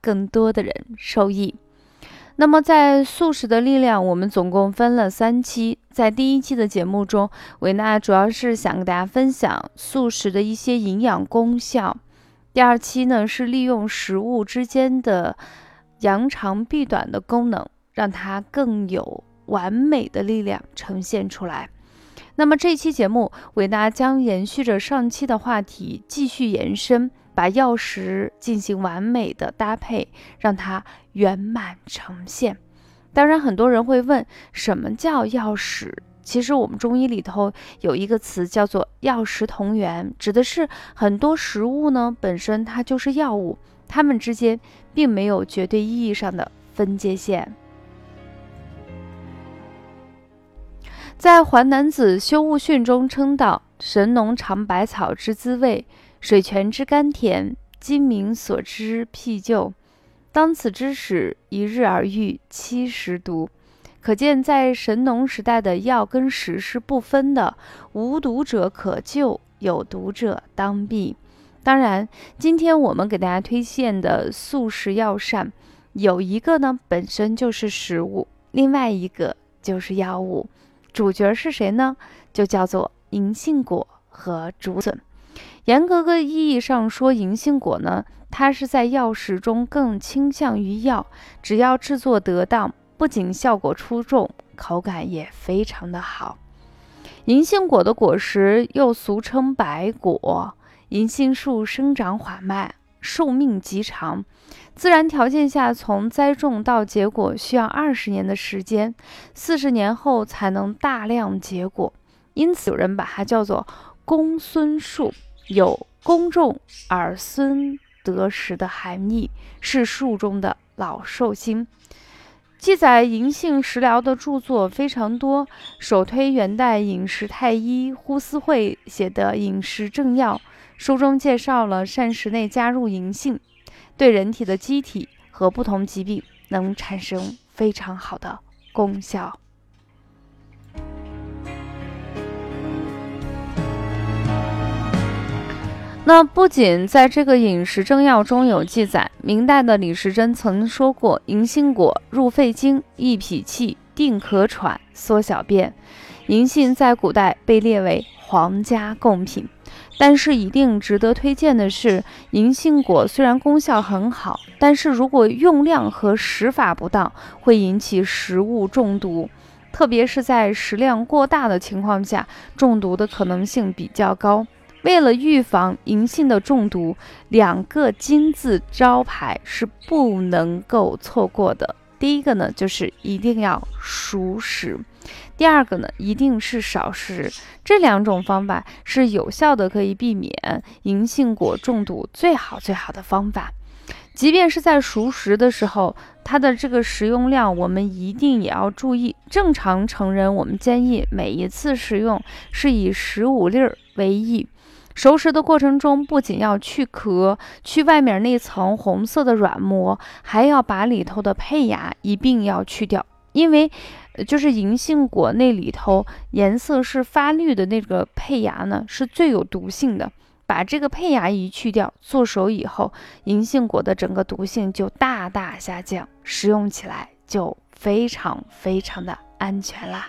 更多的人受益。那么，在素食的力量，我们总共分了三期。在第一期的节目中，维娜主要是想跟大家分享素食的一些营养功效。第二期呢，是利用食物之间的扬长避短的功能，让它更有完美的力量呈现出来。那么这期节目，伟娜将延续着上期的话题，继续延伸，把药食进行完美的搭配，让它圆满呈现。当然，很多人会问，什么叫药食？其实我们中医里头有一个词叫做“药食同源”，指的是很多食物呢本身它就是药物，它们之间并没有绝对意义上的分界线。在《淮南子·修物训》中称道：“神农尝百草之滋味，水泉之甘甜，今民所知辟就。当此之时，一日而愈七十毒。”可见，在神农时代的药跟食是不分的，无毒者可救，有毒者当避。当然，今天我们给大家推荐的素食药膳，有一个呢本身就是食物，另外一个就是药物。主角是谁呢？就叫做银杏果和竹笋。严格个意义上说，银杏果呢，它是在药食中更倾向于药，只要制作得当。不仅效果出众，口感也非常的好。银杏果的果实又俗称白果。银杏树生长缓慢，寿命极长，自然条件下从栽种到结果需要二十年的时间，四十年后才能大量结果。因此有人把它叫做公孙树，有公众儿孙得食的含义，是树中的老寿星。记载银杏食疗的著作非常多，首推元代饮食太医呼思慧写的《饮食正要》，书中介绍了膳食内加入银杏，对人体的机体和不同疾病能产生非常好的功效。那不仅在这个饮食正要中有记载，明代的李时珍曾说过：“银杏果入肺经，益脾气，定咳喘，缩小便。”银杏在古代被列为皇家贡品。但是一定值得推荐的是，银杏果虽然功效很好，但是如果用量和食法不当，会引起食物中毒，特别是在食量过大的情况下，中毒的可能性比较高。为了预防银杏的中毒，两个金字招牌是不能够错过的。第一个呢，就是一定要熟食；第二个呢，一定是少食。这两种方法是有效的，可以避免银杏果中毒最好最好的方法。即便是在熟食的时候，它的这个食用量，我们一定也要注意。正常成人，我们建议每一次食用是以十五粒儿为宜。熟食的过程中，不仅要去壳，去外面那层红色的软膜，还要把里头的胚芽一并要去掉。因为，就是银杏果那里头颜色是发绿的那个胚芽呢，是最有毒性的。把这个胚芽一去掉，做熟以后，银杏果的整个毒性就大大下降，食用起来就非常非常的安全啦。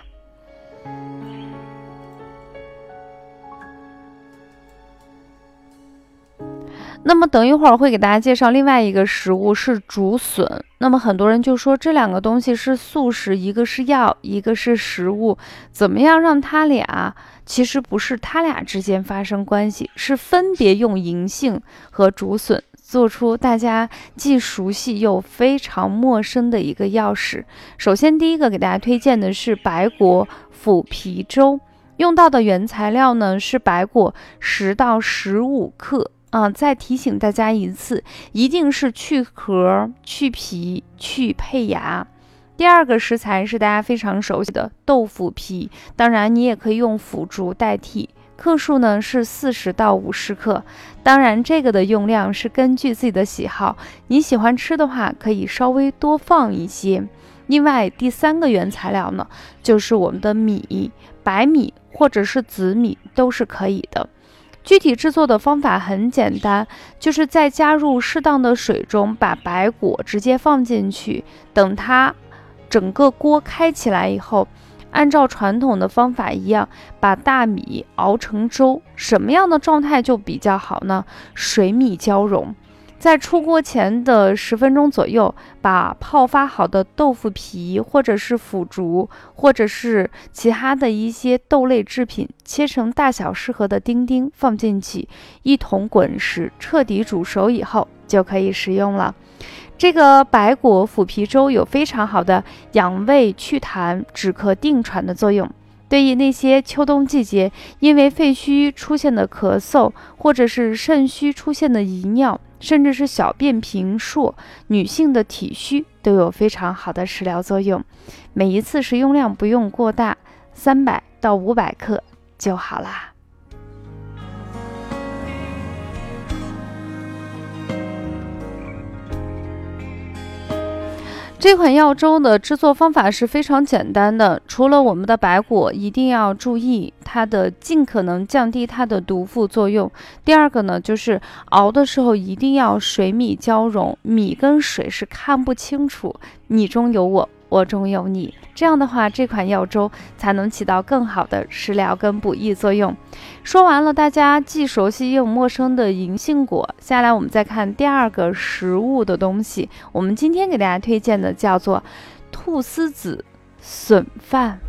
那么等一会儿会给大家介绍另外一个食物是竹笋。那么很多人就说这两个东西是素食，一个是药，一个是食物，怎么样让它俩？其实不是它俩之间发生关系，是分别用银杏和竹笋做出大家既熟悉又非常陌生的一个药食。首先第一个给大家推荐的是白果腐皮粥，用到的原材料呢是白果十到十五克。啊，再提醒大家一次，一定是去壳、去皮、去胚芽。第二个食材是大家非常熟悉的豆腐皮，当然你也可以用腐竹代替。克数呢是四十到五十克，当然这个的用量是根据自己的喜好，你喜欢吃的话可以稍微多放一些。另外第三个原材料呢就是我们的米，白米或者是紫米都是可以的。具体制作的方法很简单，就是在加入适当的水中，把白果直接放进去，等它整个锅开起来以后。按照传统的方法一样，把大米熬成粥，什么样的状态就比较好呢？水米交融，在出锅前的十分钟左右，把泡发好的豆腐皮或者是腐竹，或者是其他的一些豆类制品，切成大小适合的丁丁放进去，一同滚实，彻底煮熟以后就可以食用了。这个白果腐皮粥有非常好的养胃祛痰、止咳定喘的作用。对于那些秋冬季节因为肺虚出现的咳嗽，或者是肾虚出现的遗尿，甚至是小便频数，女性的体虚都有非常好的食疗作用。每一次食用量不用过大，三百到五百克就好啦。这款药粥的制作方法是非常简单的，除了我们的白果，一定要注意它的尽可能降低它的毒副作用。第二个呢，就是熬的时候一定要水米交融，米跟水是看不清楚，你中有我。我中有你，这样的话，这款药粥才能起到更好的食疗跟补益作用。说完了，大家既熟悉又陌生的银杏果，下来我们再看第二个食物的东西。我们今天给大家推荐的叫做菟丝子笋饭。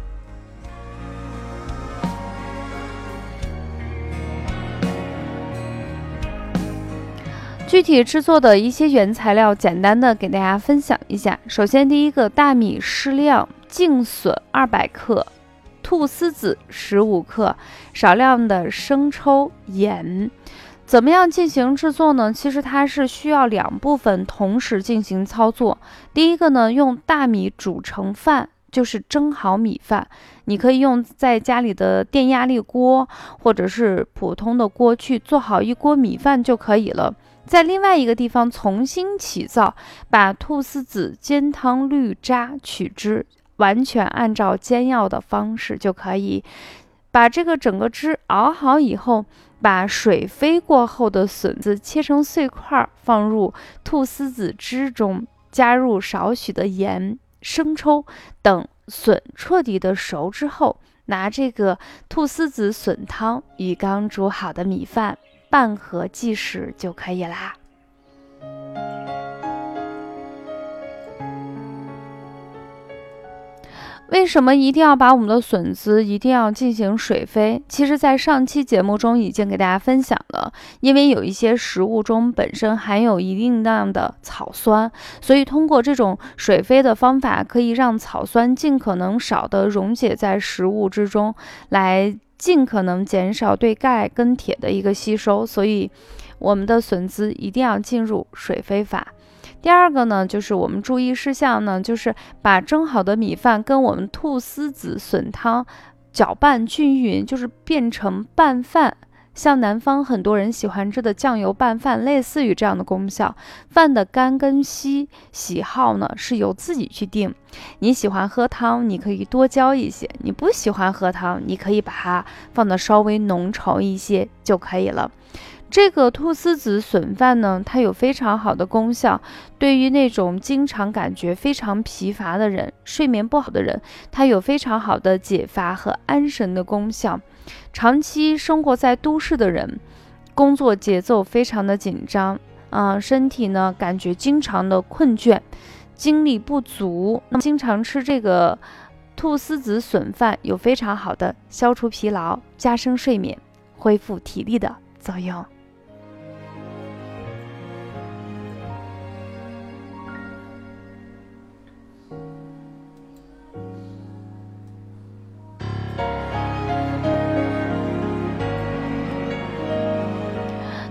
具体制作的一些原材料，简单的给大家分享一下。首先，第一个大米适量，净笋二百克，菟丝子十五克，少量的生抽、盐。怎么样进行制作呢？其实它是需要两部分同时进行操作。第一个呢，用大米煮成饭，就是蒸好米饭。你可以用在家里的电压力锅或者是普通的锅去做好一锅米饭就可以了。在另外一个地方重新起灶，把菟丝子煎汤滤渣取汁，完全按照煎药的方式就可以把这个整个汁熬好以后，把水飞过后的笋子切成碎块，放入菟丝子汁中，加入少许的盐、生抽等，笋彻底的熟之后，拿这个菟丝子笋汤与刚煮好的米饭。半盒即食就可以啦。为什么一定要把我们的笋子一定要进行水飞？其实，在上期节目中已经给大家分享了，因为有一些食物中本身含有一定量的草酸，所以通过这种水飞的方法，可以让草酸尽可能少的溶解在食物之中，来。尽可能减少对钙跟铁的一个吸收，所以我们的笋子一定要进入水飞法。第二个呢，就是我们注意事项呢，就是把蒸好的米饭跟我们菟丝子笋汤搅拌均匀，就是变成拌饭。像南方很多人喜欢吃的酱油拌饭，类似于这样的功效。饭的干跟稀喜好呢是由自己去定。你喜欢喝汤，你可以多浇一些；你不喜欢喝汤，你可以把它放的稍微浓稠一些就可以了。这个菟丝子笋饭呢，它有非常好的功效，对于那种经常感觉非常疲乏的人、睡眠不好的人，它有非常好的解乏和安神的功效。长期生活在都市的人，工作节奏非常的紧张，啊，身体呢感觉经常的困倦，精力不足，那么经常吃这个菟丝子笋饭，有非常好的消除疲劳、加深睡眠、恢复体力的作用。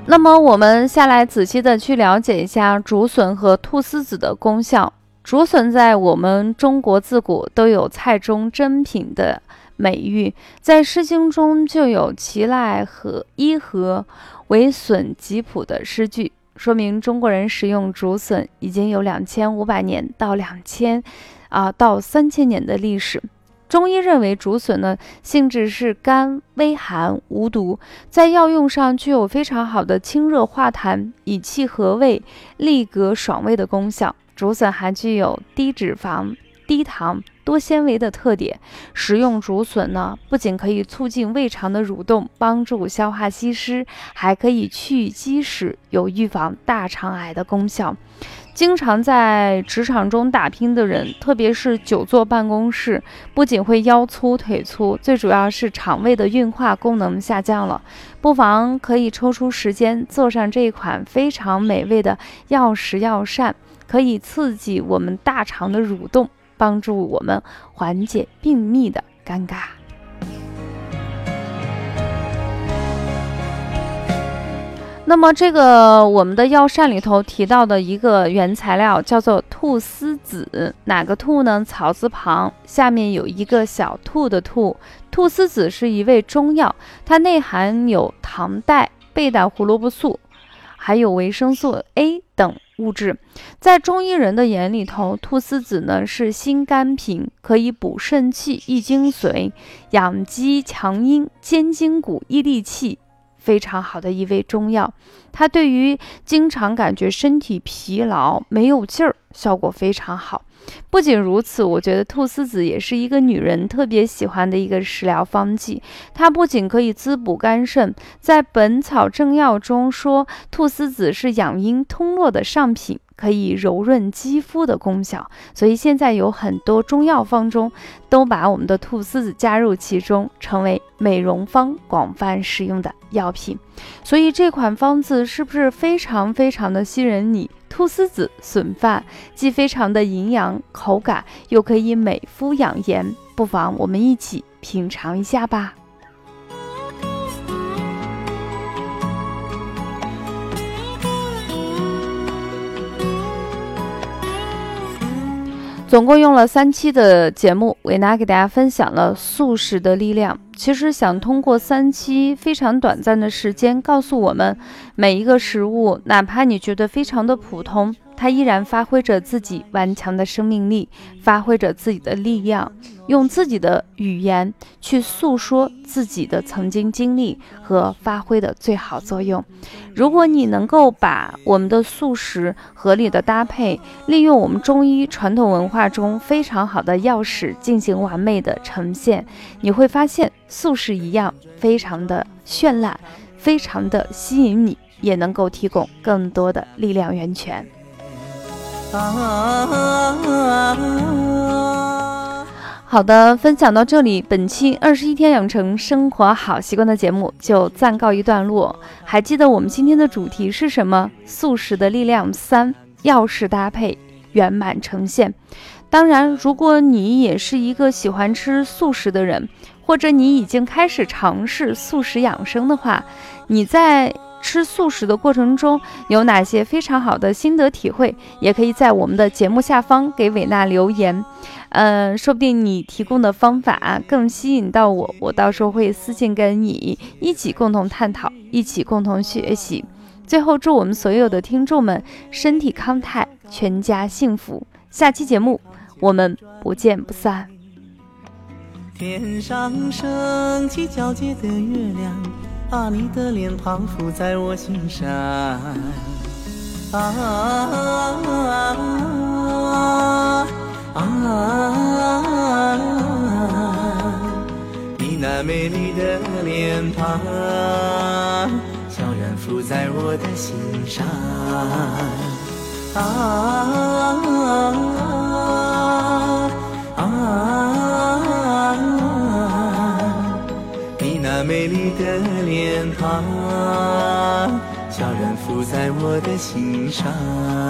那么我们下来仔细的去了解一下竹笋和菟丝子的功效。竹笋在我们中国自古都有菜中珍品的美誉，在《诗经》中就有“其赖和伊和，为笋吉朴”的诗句，说明中国人食用竹笋已经有两千五百年到两千啊到三千年的历史。中医认为竹笋呢性质是甘微寒无毒，在药用上具有非常好的清热化痰、以气和胃、利嗝爽胃的功效。竹笋还具有低脂肪、低糖、多纤维的特点。食用竹笋呢，不仅可以促进胃肠的蠕动，帮助消化吸湿，还可以去积食，有预防大肠癌的功效。经常在职场中打拼的人，特别是久坐办公室，不仅会腰粗腿粗，最主要是肠胃的运化功能下降了。不妨可以抽出时间做上这一款非常美味的药食药膳，可以刺激我们大肠的蠕动，帮助我们缓解便秘的尴尬。那么，这个我们的药膳里头提到的一个原材料叫做菟丝子，哪个菟呢？草字旁下面有一个小兔的兔。菟丝子是一味中药，它内含有糖代、贝塔胡萝卜素，还有维生素 A 等物质。在中医人的眼里头，菟丝子呢是心肝平，可以补肾气、益精髓、养肌强阴、坚筋骨、益力气。非常好的一味中药，它对于经常感觉身体疲劳、没有劲儿，效果非常好。不仅如此，我觉得菟丝子也是一个女人特别喜欢的一个食疗方剂。它不仅可以滋补肝肾，在《本草正要》中说，菟丝子是养阴通络的上品。可以柔润肌肤的功效，所以现在有很多中药方中都把我们的菟丝子加入其中，成为美容方广泛使用的药品。所以这款方子是不是非常非常的吸引你？菟丝子笋饭既非常的营养，口感又可以美肤养颜，不妨我们一起品尝一下吧。总共用了三期的节目，维娜给大家分享了素食的力量。其实想通过三期非常短暂的时间，告诉我们每一个食物，哪怕你觉得非常的普通。它依然发挥着自己顽强的生命力，发挥着自己的力量，用自己的语言去诉说自己的曾经经历和发挥的最好作用。如果你能够把我们的素食合理的搭配，利用我们中医传统文化中非常好的药食进行完美的呈现，你会发现素食一样非常的绚烂，非常的吸引你，也能够提供更多的力量源泉。好的，分享到这里，本期二十一天养成生活好习惯的节目就暂告一段落。还记得我们今天的主题是什么？素食的力量三，药食搭配圆满呈现。当然，如果你也是一个喜欢吃素食的人，或者你已经开始尝试素食养生的话，你在。吃素食的过程中有哪些非常好的心得体会？也可以在我们的节目下方给伟娜留言。嗯，说不定你提供的方法更吸引到我，我到时候会私信跟你一起共同探讨，一起共同学习。最后，祝我们所有的听众们身体康泰，全家幸福。下期节目我们不见不散。天上升起皎洁的月亮。把你的脸庞浮在我心上，啊啊！你那美丽的脸庞，悄然浮在我的心上，啊心上。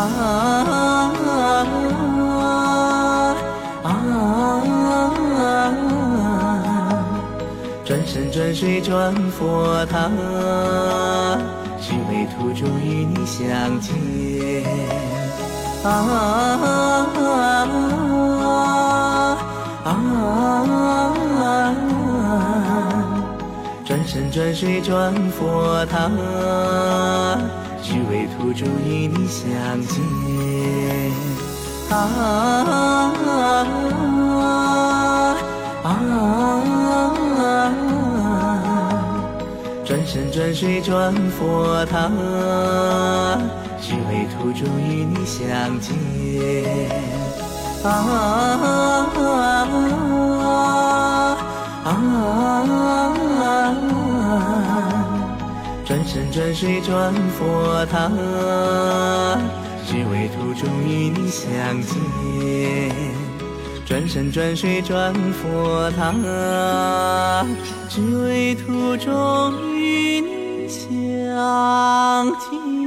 啊啊转山转水转佛塔，只为途中与你相见。啊啊啊！转山转水转佛塔，只为途中与你相见。啊啊！转山转水转佛塔，只为途中与你相见。啊啊！转山转水转佛塔，只为途中与你相见。转山转水转佛塔，只为途中与你相见。